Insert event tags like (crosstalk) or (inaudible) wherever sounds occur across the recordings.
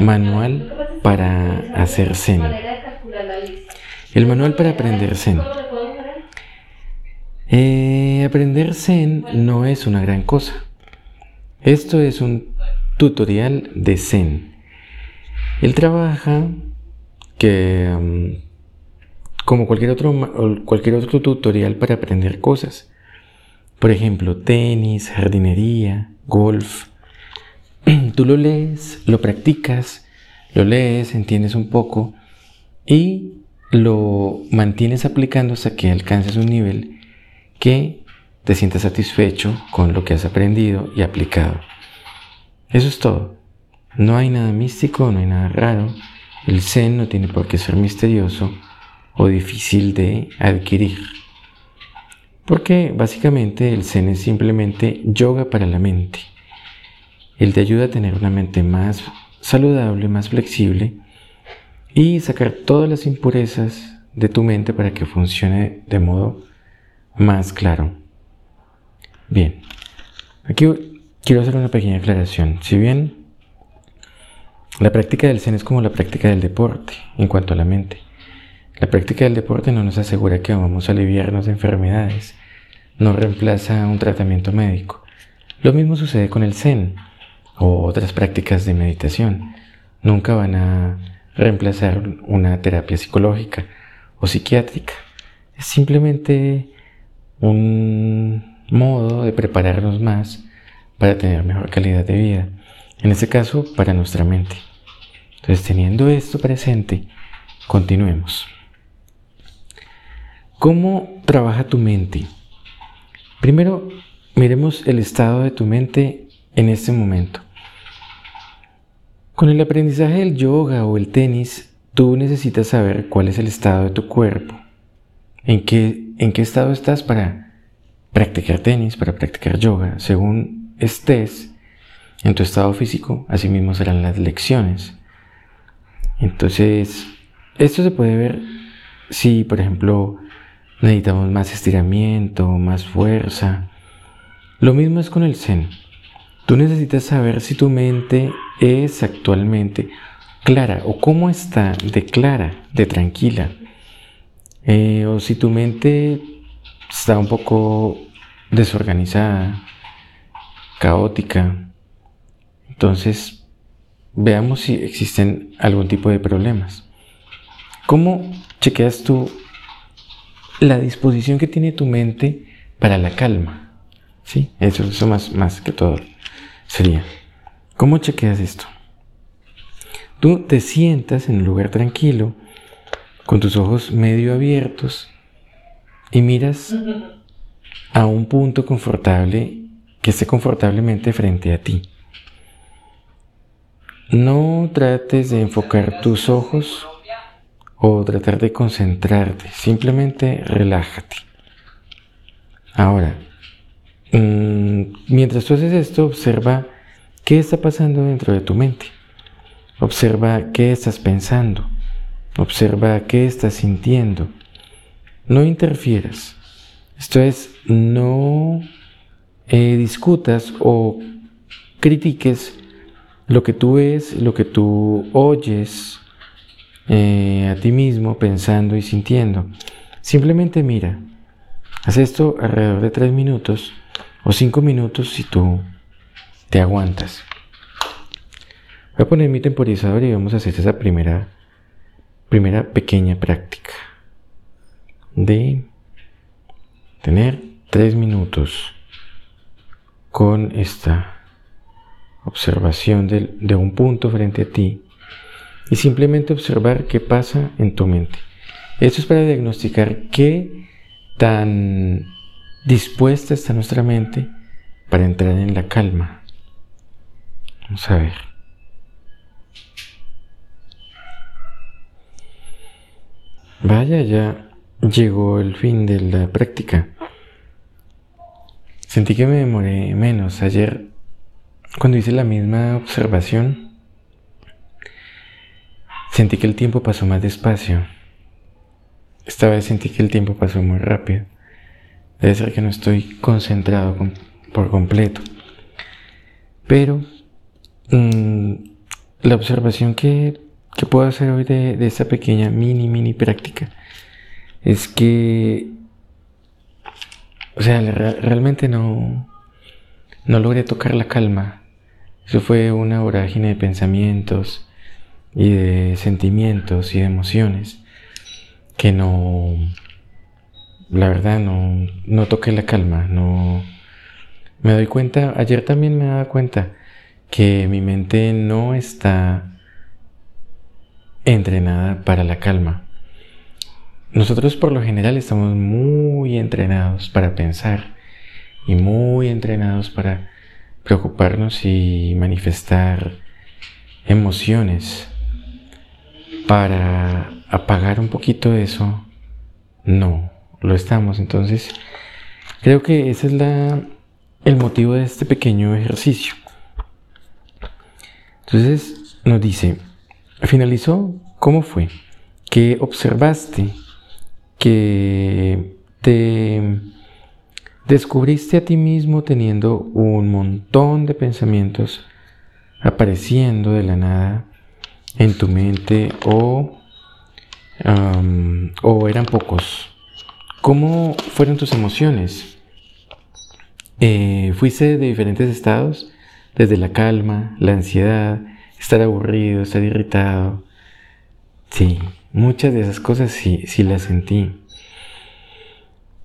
manual para hacer Zen. El manual para aprender Zen. Eh, aprender Zen no es una gran cosa. Esto es un tutorial de Zen. Él trabaja que mm, como cualquier otro, cualquier otro tutorial para aprender cosas. Por ejemplo, tenis, jardinería, golf. (clears throat) Tú lo lees, lo practicas, lo lees, entiendes un poco y lo mantienes aplicando hasta que alcances un nivel que te sientas satisfecho con lo que has aprendido y aplicado. Eso es todo. No hay nada místico, no hay nada raro. El Zen no tiene por qué ser misterioso o difícil de adquirir. Porque básicamente el Zen es simplemente yoga para la mente. Él te ayuda a tener una mente más saludable, más flexible y sacar todas las impurezas de tu mente para que funcione de modo más claro. Bien, aquí quiero hacer una pequeña aclaración. Si bien la práctica del Zen es como la práctica del deporte en cuanto a la mente, la práctica del deporte no nos asegura que vamos a aliviarnos de enfermedades, no reemplaza un tratamiento médico. Lo mismo sucede con el Zen o otras prácticas de meditación. Nunca van a reemplazar una terapia psicológica o psiquiátrica. Es simplemente un modo de prepararnos más para tener mejor calidad de vida. En este caso, para nuestra mente. Entonces, teniendo esto presente, continuemos. ¿Cómo trabaja tu mente? Primero, miremos el estado de tu mente en este momento. Con el aprendizaje del yoga o el tenis, tú necesitas saber cuál es el estado de tu cuerpo, en qué, en qué estado estás para practicar tenis, para practicar yoga. Según estés en tu estado físico, así mismo serán las lecciones. Entonces, esto se puede ver si, por ejemplo, necesitamos más estiramiento, más fuerza. Lo mismo es con el Zen. Tú necesitas saber si tu mente es actualmente clara o cómo está de clara, de tranquila. Eh, o si tu mente está un poco desorganizada, caótica. Entonces, veamos si existen algún tipo de problemas. ¿Cómo chequeas tú la disposición que tiene tu mente para la calma? ¿Sí? Eso, eso más, más que todo sería, ¿cómo chequeas esto? Tú te sientas en un lugar tranquilo, con tus ojos medio abiertos, y miras a un punto confortable que esté confortablemente frente a ti. No trates de enfocar tus ojos o tratar de concentrarte, simplemente relájate. Ahora, Mm, mientras tú haces esto, observa qué está pasando dentro de tu mente. Observa qué estás pensando. Observa qué estás sintiendo. No interfieras. Esto es, no eh, discutas o critiques lo que tú ves, lo que tú oyes eh, a ti mismo pensando y sintiendo. Simplemente mira. Haz esto alrededor de tres minutos o cinco minutos si tú te aguantas. Voy a poner mi temporizador y vamos a hacer esa primera, primera pequeña práctica de tener tres minutos con esta observación de, de un punto frente a ti y simplemente observar qué pasa en tu mente. Esto es para diagnosticar qué tan dispuesta está nuestra mente para entrar en la calma. Vamos a ver. Vaya, ya llegó el fin de la práctica. Sentí que me demoré menos. Ayer, cuando hice la misma observación, sentí que el tiempo pasó más despacio. Esta vez sentí que el tiempo pasó muy rápido. Debe ser que no estoy concentrado por completo. Pero mm, la observación que, puedo hacer hoy de, esta pequeña mini, mini práctica es que, o sea, realmente no, no logré tocar la calma. Eso fue una vorágine de pensamientos y de sentimientos y de emociones que no, la verdad, no, no toqué la calma, no, me doy cuenta, ayer también me daba cuenta que mi mente no está entrenada para la calma. Nosotros por lo general estamos muy entrenados para pensar y muy entrenados para preocuparnos y manifestar emociones. Para apagar un poquito eso, no, lo estamos. Entonces, creo que ese es la, el motivo de este pequeño ejercicio. Entonces nos dice, finalizó, ¿cómo fue? Que observaste, que te descubriste a ti mismo teniendo un montón de pensamientos apareciendo de la nada en tu mente o, o eran pocos. ¿Cómo fueron tus emociones? Eh, fuiste de diferentes estados desde la calma, la ansiedad, estar aburrido, estar irritado. Sí, muchas de esas cosas sí, sí las sentí.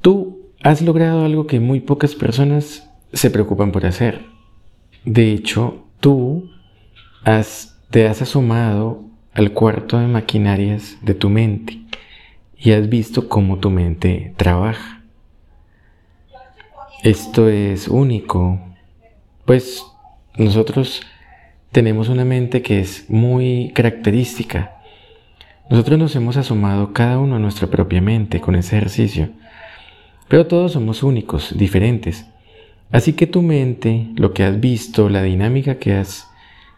Tú has logrado algo que muy pocas personas se preocupan por hacer. De hecho, tú te has asomado al cuarto de maquinarias de tu mente y has visto cómo tu mente trabaja. Esto es único, pues nosotros tenemos una mente que es muy característica. Nosotros nos hemos asomado cada uno a nuestra propia mente con ese ejercicio, pero todos somos únicos, diferentes. Así que tu mente, lo que has visto, la dinámica que has,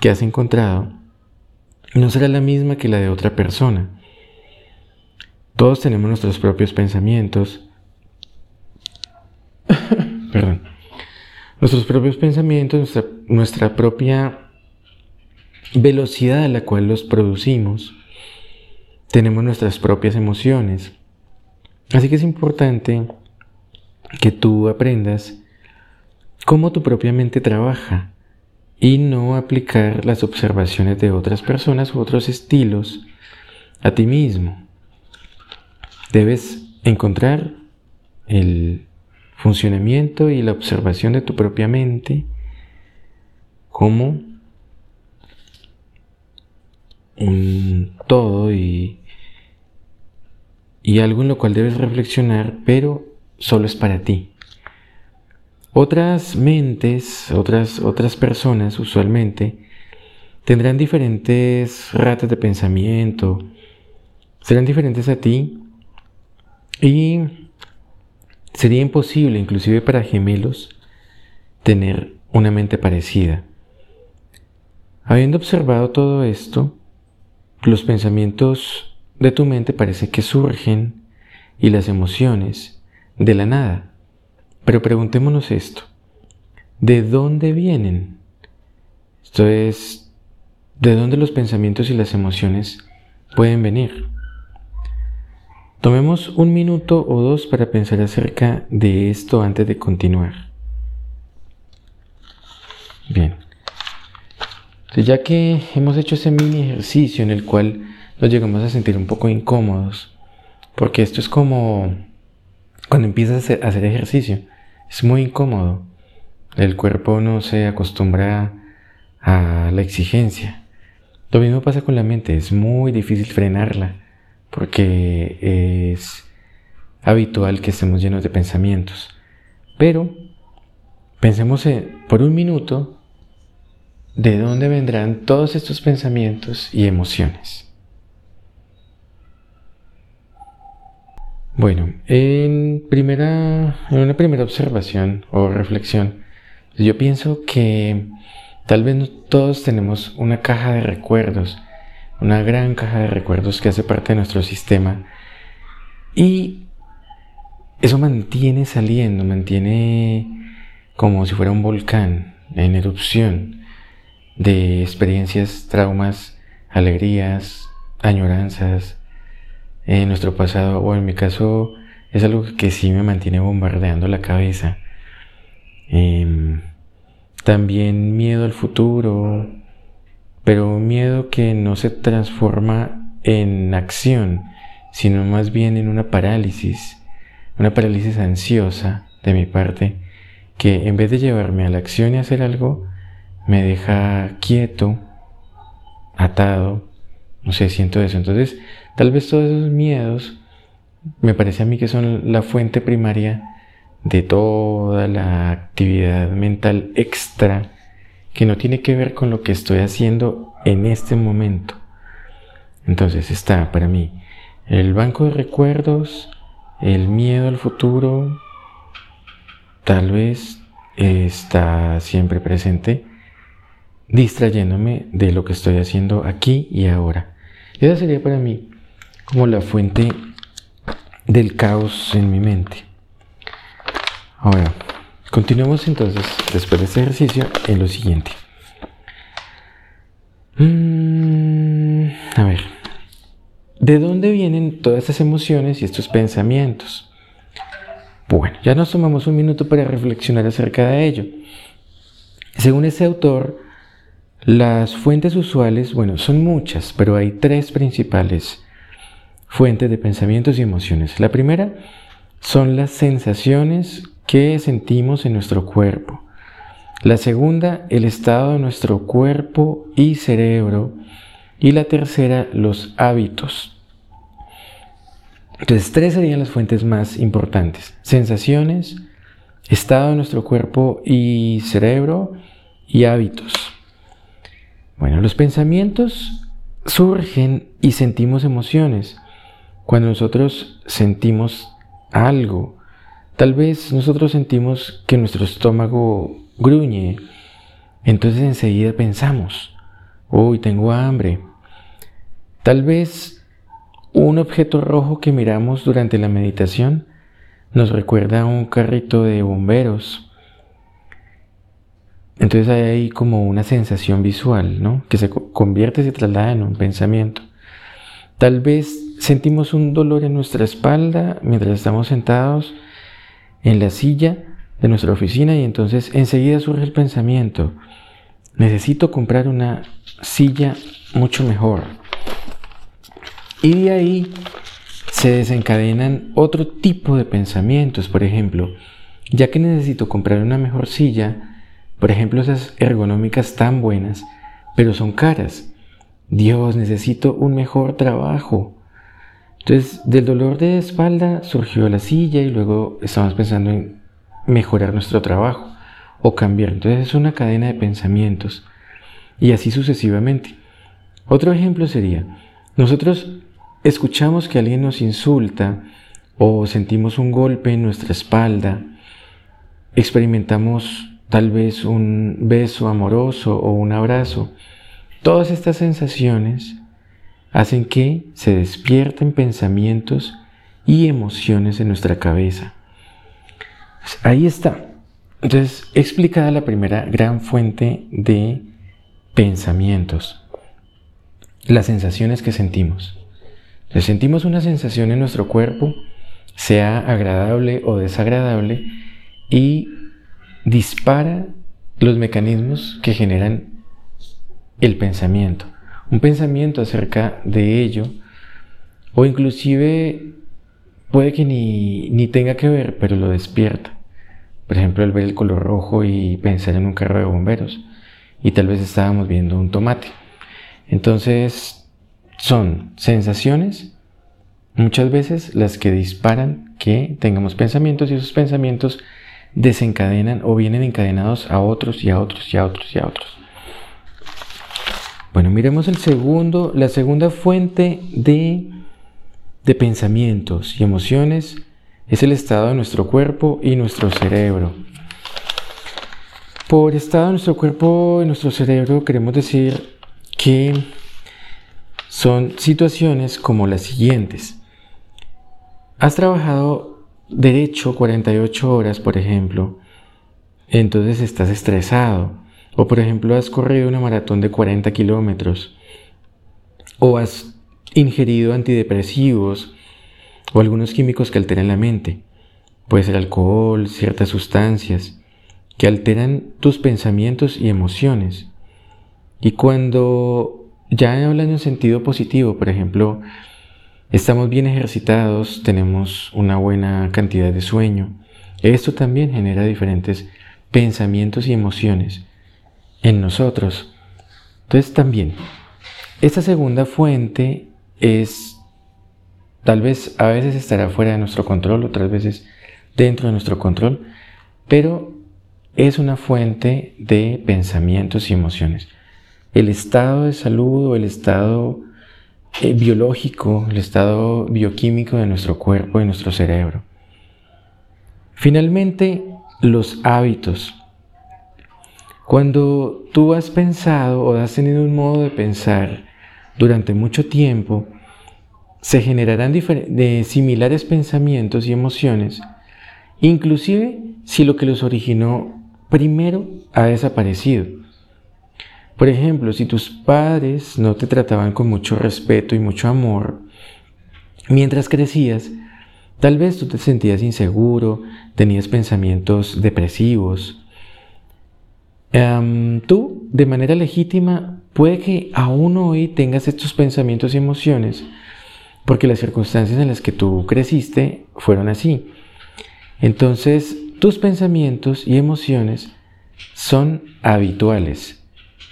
que has encontrado, no será la misma que la de otra persona. Todos tenemos nuestros propios pensamientos. (laughs) Perdón nuestros propios pensamientos, nuestra, propia velocidad a la cual los producimos. Tenemos nuestras propias emociones. Así que es importante que tú aprendas cómo tu propia mente trabaja y no aplicar las observaciones de otras personas u otros estilos a ti mismo. Debes encontrar el funcionamiento y la observación de tu propia mente como un todo y, y algo en lo cual debes reflexionar, pero solo es para ti. Otras mentes, otras, otras personas usualmente, tendrán diferentes ratas de pensamiento, serán diferentes a ti y Sería imposible, inclusive para gemelos, tener una mente parecida. Habiendo observado todo esto, los pensamientos de tu mente parece que surgen y las emociones de la nada. Pero preguntémonos esto, ¿de dónde vienen? Esto es, ¿de dónde los pensamientos y las emociones pueden venir? Tomemos un minuto o dos para pensar acerca de esto antes de continuar. Bien. ya que hemos hecho ese mini ejercicio en el cual nos llegamos a sentir un poco incómodos, porque esto es como cuando empiezas a hacer ejercicio, es muy incómodo. El cuerpo no se acostumbra a la exigencia. Lo mismo pasa con la mente, es muy difícil frenarla porque es habitual que estemos llenos de pensamientos. Pero pensemos por un minuto de dónde vendrán todos estos pensamientos y emociones. Bueno, en, primera, en una primera observación o reflexión, yo pienso que tal vez todos tenemos una caja de recuerdos una gran caja de recuerdos que hace parte de nuestro sistema y eso mantiene saliendo, mantiene como si fuera un volcán en erupción. de experiencias, traumas, alegrías, añoranzas en nuestro pasado o en mi caso es algo que sí me mantiene bombardeando la cabeza. Em, también miedo al futuro, pero miedo que no se transforma en acción, sino más bien en una parálisis, una parálisis ansiosa de mi parte, que en vez de llevarme a la acción y hacer algo, me deja quieto, atado, no sé, siento eso. Entonces, tal vez todos esos miedos me parece a mí que son la fuente primaria de toda la actividad mental extra que no tiene que ver con lo que estoy haciendo en este momento. Entonces está para mí el banco de recuerdos, el miedo al futuro, tal vez está siempre presente, distrayéndome de lo que estoy haciendo aquí y ahora. Esa sería para mí como la fuente del caos en mi mente. Ahora, continuemos entonces, después de este ejercicio, en lo siguiente. Mm, a ver, ¿de dónde vienen todas estas emociones y estos pensamientos? Bueno, ya nos tomamos un minuto para reflexionar acerca de ello. Según ese autor, las fuentes usuales, bueno, son muchas, pero hay tres principales fuentes de pensamientos y emociones. La primera son las sensaciones que sentimos en nuestro cuerpo. La segunda, el estado de nuestro cuerpo y cerebro. Y la tercera, los hábitos. Entonces, tres serían las fuentes más importantes. Sensaciones, estado de nuestro cuerpo y cerebro y hábitos. Bueno, los pensamientos surgen y sentimos emociones. Cuando nosotros sentimos algo, tal vez nosotros sentimos que nuestro estómago gruñe, entonces enseguida pensamos, uy, tengo hambre. Tal vez un objeto rojo que miramos durante la meditación nos recuerda a un carrito de bomberos. Entonces hay ahí como una sensación visual, ¿no? Que se convierte y se traslada en un pensamiento. Tal vez sentimos un dolor en nuestra espalda mientras estamos sentados en la silla de nuestra oficina y entonces enseguida surge el pensamiento, necesito comprar una silla mucho mejor. Y de ahí se desencadenan otro tipo de pensamientos, por ejemplo, ya que necesito comprar una mejor silla, por ejemplo esas ergonómicas tan buenas, pero son caras. Dios, necesito un mejor trabajo. Entonces, del dolor de espalda surgió la silla y luego estamos pensando en mejorar nuestro trabajo o cambiar. Entonces es una cadena de pensamientos y así sucesivamente. Otro ejemplo sería, nosotros escuchamos que alguien nos insulta o sentimos un golpe en nuestra espalda, experimentamos tal vez un beso amoroso o un abrazo. Todas estas sensaciones hacen que se despierten pensamientos y emociones en nuestra cabeza. Pues ahí está. Entonces, explicada la primera gran fuente de pensamientos, las sensaciones que sentimos. Sentimos una sensación en nuestro cuerpo, sea agradable o desagradable, y dispara los mecanismos que generan el pensamiento un pensamiento acerca de ello, o inclusive puede que ni, tenga que ver, pero lo despierta. Por ejemplo, el ver el color rojo y pensar en un carro de bomberos, y tal vez estábamos viendo un tomate. Entonces, son sensaciones muchas veces las que disparan que tengamos pensamientos y esos pensamientos desencadenan o vienen encadenados a otros y a otros y a otros y a otros. Bueno, miremos el segundo, la segunda fuente de, de pensamientos y emociones es el estado de nuestro cuerpo y nuestro cerebro. Por estado de nuestro cuerpo y nuestro cerebro queremos decir que son situaciones como las siguientes. Has trabajado derecho 48 horas, por ejemplo, entonces estás estresado O por ejemplo, has corrido una maratón de 40 kilómetros. O has ingerido antidepresivos o algunos químicos que alteran la mente. Puede ser alcohol, ciertas sustancias que alteran tus pensamientos y emociones. Y cuando ya hablan en sentido positivo, por ejemplo, estamos bien ejercitados, tenemos una buena cantidad de sueño, esto también genera diferentes pensamientos y emociones en nosotros. Entonces también, esta segunda fuente es, tal vez a veces estará fuera de nuestro control, otras veces dentro de nuestro control, pero es una fuente de pensamientos y emociones. El estado de salud o el estado eh, biológico, el estado bioquímico de nuestro cuerpo y nuestro cerebro. Finalmente, los hábitos. Cuando tú has pensado o has tenido un modo de pensar durante mucho tiempo, se generarán similares pensamientos y emociones, inclusive si lo que los originó primero ha desaparecido. Por ejemplo, si tus padres no te trataban con mucho respeto y mucho amor, mientras crecías, tal vez tú te sentías inseguro, tenías pensamientos depresivos. Em, tú, de manera legítima, puede que aún hoy tengas estos pensamientos y emociones, porque las circunstancias en las que tú creciste fueron así. Entonces, tus pensamientos y emociones son habituales,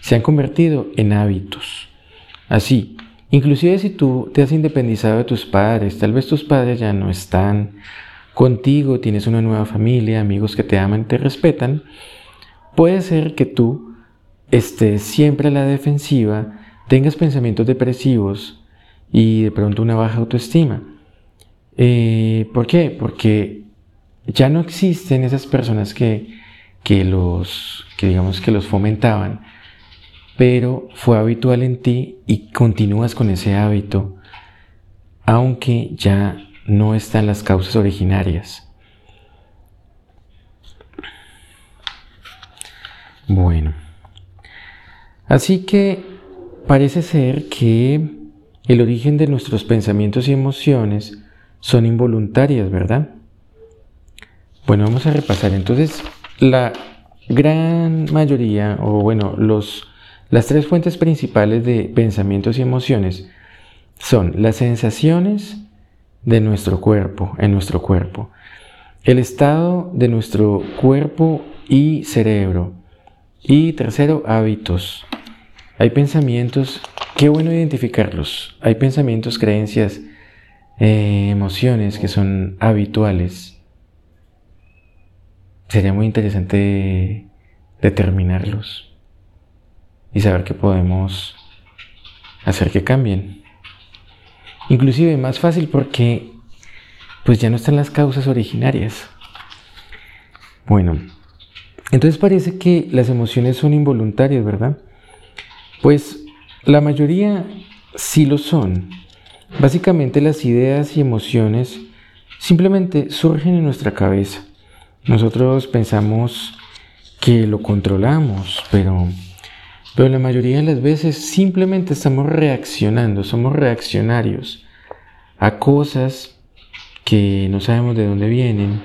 se han convertido en hábitos. Así, inclusive si tú te has independizado de tus padres, tal vez tus padres ya no están contigo, tienes una nueva familia, amigos que te aman te respetan, puede ser que tú estés siempre a la defensiva, tengas pensamientos depresivos y de pronto una baja autoestima. Eh, ¿Por qué? Porque ya no existen esas personas que, los, que digamos que los fomentaban, pero fue habitual en ti y continúas con ese hábito, aunque ya no están las causas originarias. Bueno, así que parece ser que el origen de nuestros pensamientos y emociones son involuntarias, ¿verdad? Bueno, vamos a repasar. Entonces, la gran mayoría, o bueno, los, las tres fuentes principales de pensamientos y emociones son las sensaciones de nuestro cuerpo, en nuestro cuerpo, el estado de nuestro cuerpo y cerebro, y tercero, hábitos. Hay pensamientos, qué bueno identificarlos. Hay pensamientos, creencias, eh, emociones que son habituales sería muy interesante determinarlos y saber que podemos hacer que cambien. Inclusive más fácil porque pues ya no están las causas originarias. Bueno, entonces parece que las emociones son involuntarias, ¿verdad? Pues la mayoría sí lo son. Básicamente las ideas y emociones simplemente surgen en nuestra cabeza nosotros pensamos que lo controlamos, pero, pero la mayoría de las veces simplemente estamos reaccionando, somos reaccionarios a cosas que no sabemos de dónde vienen.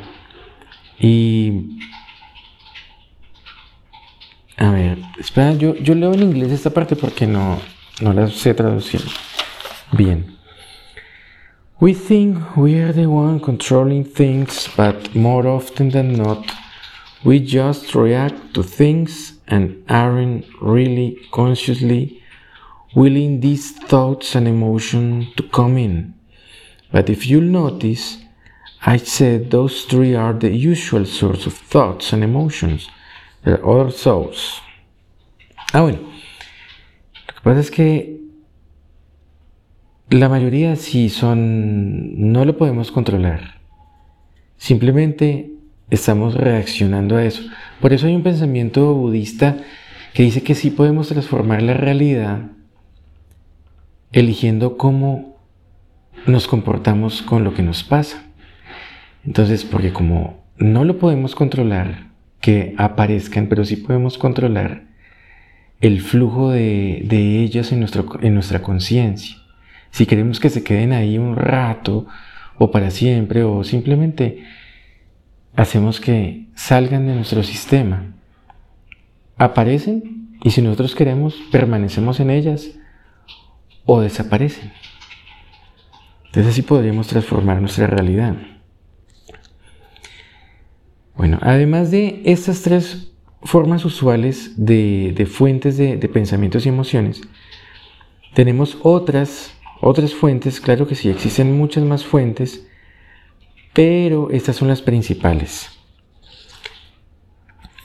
Y... A ver, espera, yo, yo leo en inglés esta parte porque no, no la sé traducir. Bien. We think we are the one controlling things, but more often than not, we just react to things and aren't really consciously willing these thoughts and emotions to come in. But if you'll notice, I said those three are the usual source of thoughts and emotions. Other thoughts. Ah, bueno. Lo que pasa es que La mayoría sí son, no lo podemos controlar. Simplemente estamos reaccionando a eso. Por eso hay un pensamiento budista que dice que sí podemos transformar la realidad eligiendo cómo nos comportamos con lo que nos pasa. Entonces, porque como no lo podemos controlar, que aparezcan, pero sí podemos controlar el flujo de, ellas en, nuestro, en nuestra conciencia. Si queremos que se queden ahí un rato o para siempre o simplemente hacemos que salgan de nuestro sistema. Aparecen y si nosotros queremos permanecemos en ellas o desaparecen. Entonces así podríamos transformar nuestra realidad. Bueno, además de estas tres formas usuales de, fuentes de, pensamientos y emociones, tenemos otras, otras fuentes, claro que sí, existen muchas más fuentes, pero estas son las principales.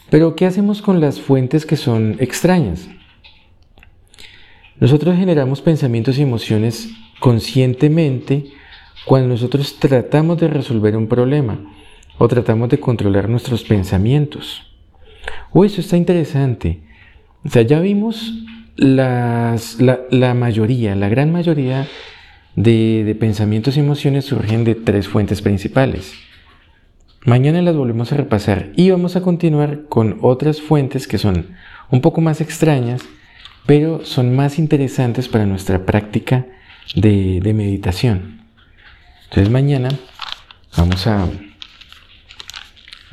Pero ¿qué hacemos con las fuentes que son extrañas? Nosotros generamos pensamientos y emociones conscientemente cuando nosotros tratamos de resolver un problema o tratamos de controlar nuestros pensamientos. O eso está interesante. O sea, ya vimos la, mayoría, la gran mayoría de, de pensamientos y emociones surgen de tres fuentes principales. Mañana las volvemos a repasar y vamos a continuar con otras fuentes que son un poco más extrañas, pero son más interesantes para nuestra práctica de, meditación. Entonces mañana vamos a,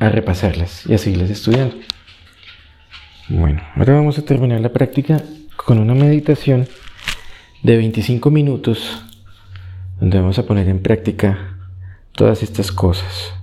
a repasarlas y a seguirlas estudiando. Bueno, ahora vamos a terminar la práctica con una meditación de 25 minutos donde vamos a poner en práctica todas estas cosas.